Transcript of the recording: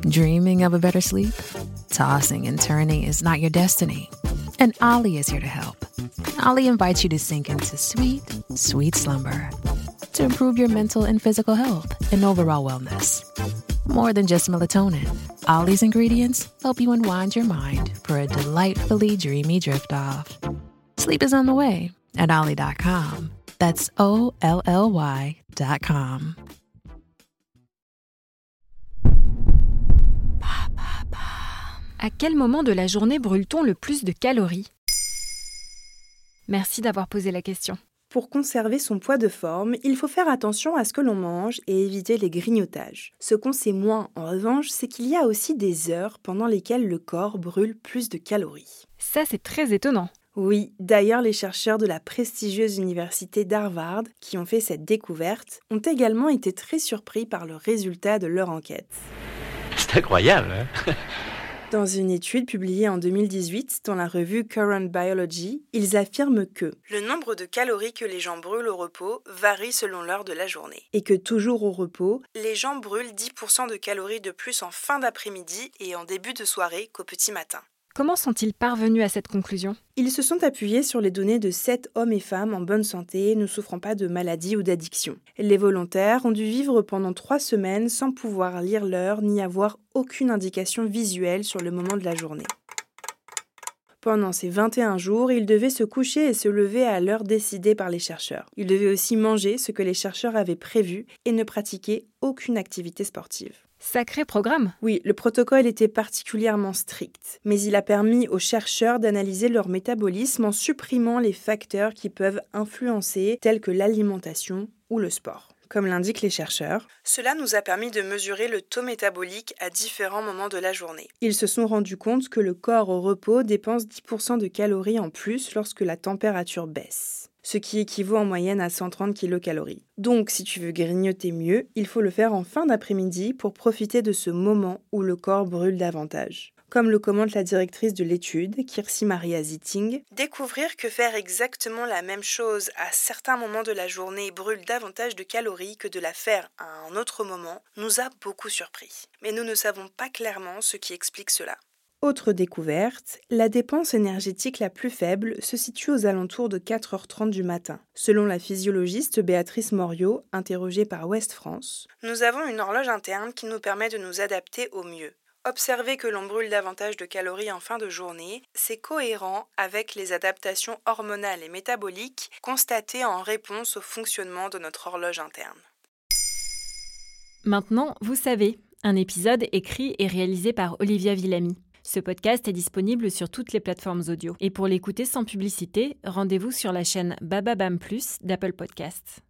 Dreaming of a better sleep? Tossing and turning is not your destiny. And Ollie is here to help. Ollie invites you to sink into sweet, sweet slumber to improve your mental and physical health and overall wellness. More than just melatonin, Ollie's ingredients help you unwind your mind for a delightfully dreamy drift off. Sleep is on the way at Ollie.com. That's O L L Y.com. À quel moment de la journée brûle-t-on le plus de calories? Merci d'avoir posé la question. Pour conserver son poids de forme, il faut faire attention à ce que l'on mange et éviter les grignotages. Ce qu'on sait moins, en revanche, c'est qu'il y a aussi des heures pendant lesquelles le corps brûle plus de calories. Ça, c'est très étonnant. Oui, d'ailleurs, les chercheurs de la prestigieuse université d'Harvard, qui ont fait cette découverte, ont également été très surpris par le résultat de leur enquête. C'est incroyable, hein? Dans une étude publiée en 2018 dans la revue Current Biology, ils affirment que le nombre de calories que les gens brûlent au repos varie selon l'heure de la journée. Et que toujours au repos, les gens brûlent 10% de calories de plus en fin d'après-midi et en début de soirée qu'au petit matin. Comment sont-ils parvenus à cette conclusion? Ils se sont appuyés sur les données de 7 hommes et femmes en bonne santé, ne souffrant pas de maladie ou d'addiction. Les volontaires ont dû vivre pendant 3 semaines sans pouvoir lire l'heure ni avoir aucune indication visuelle sur le moment de la journée. Pendant ces 21 jours, ils devaient se coucher et se lever à l'heure décidée par les chercheurs. Ils devaient aussi manger ce que les chercheurs avaient prévu et ne pratiquer aucune activité sportive. Sacré programme Oui, le protocole était particulièrement strict, mais il a permis aux chercheurs d'analyser leur métabolisme en supprimant les facteurs qui peuvent influencer, tels que l'alimentation ou le sport. Comme l'indiquent les chercheurs, cela nous a permis de mesurer le taux métabolique à différents moments de la journée. Ils se sont rendus compte que le corps au repos dépense 10% de calories en plus lorsque la température baisse ce qui équivaut en moyenne à 130 kcal. Donc, si tu veux grignoter mieux, il faut le faire en fin d'après-midi pour profiter de ce moment où le corps brûle davantage. Comme le commente la directrice de l'étude, Kirsi Maria Zitting, découvrir que faire exactement la même chose à certains moments de la journée brûle davantage de calories que de la faire à un autre moment nous a beaucoup surpris. Mais nous ne savons pas clairement ce qui explique cela. Autre découverte, la dépense énergétique la plus faible se situe aux alentours de 4h30 du matin. Selon la physiologiste Béatrice Moriot, interrogée par Ouest France, nous avons une horloge interne qui nous permet de nous adapter au mieux. Observer que l'on brûle davantage de calories en fin de journée, c'est cohérent avec les adaptations hormonales et métaboliques constatées en réponse au fonctionnement de notre horloge interne. Maintenant, vous savez, un épisode écrit et réalisé par Olivia Villamy. Ce podcast est disponible sur toutes les plateformes audio. Et pour l'écouter sans publicité, rendez-vous sur la chaîne Bababam Plus d'Apple Podcasts.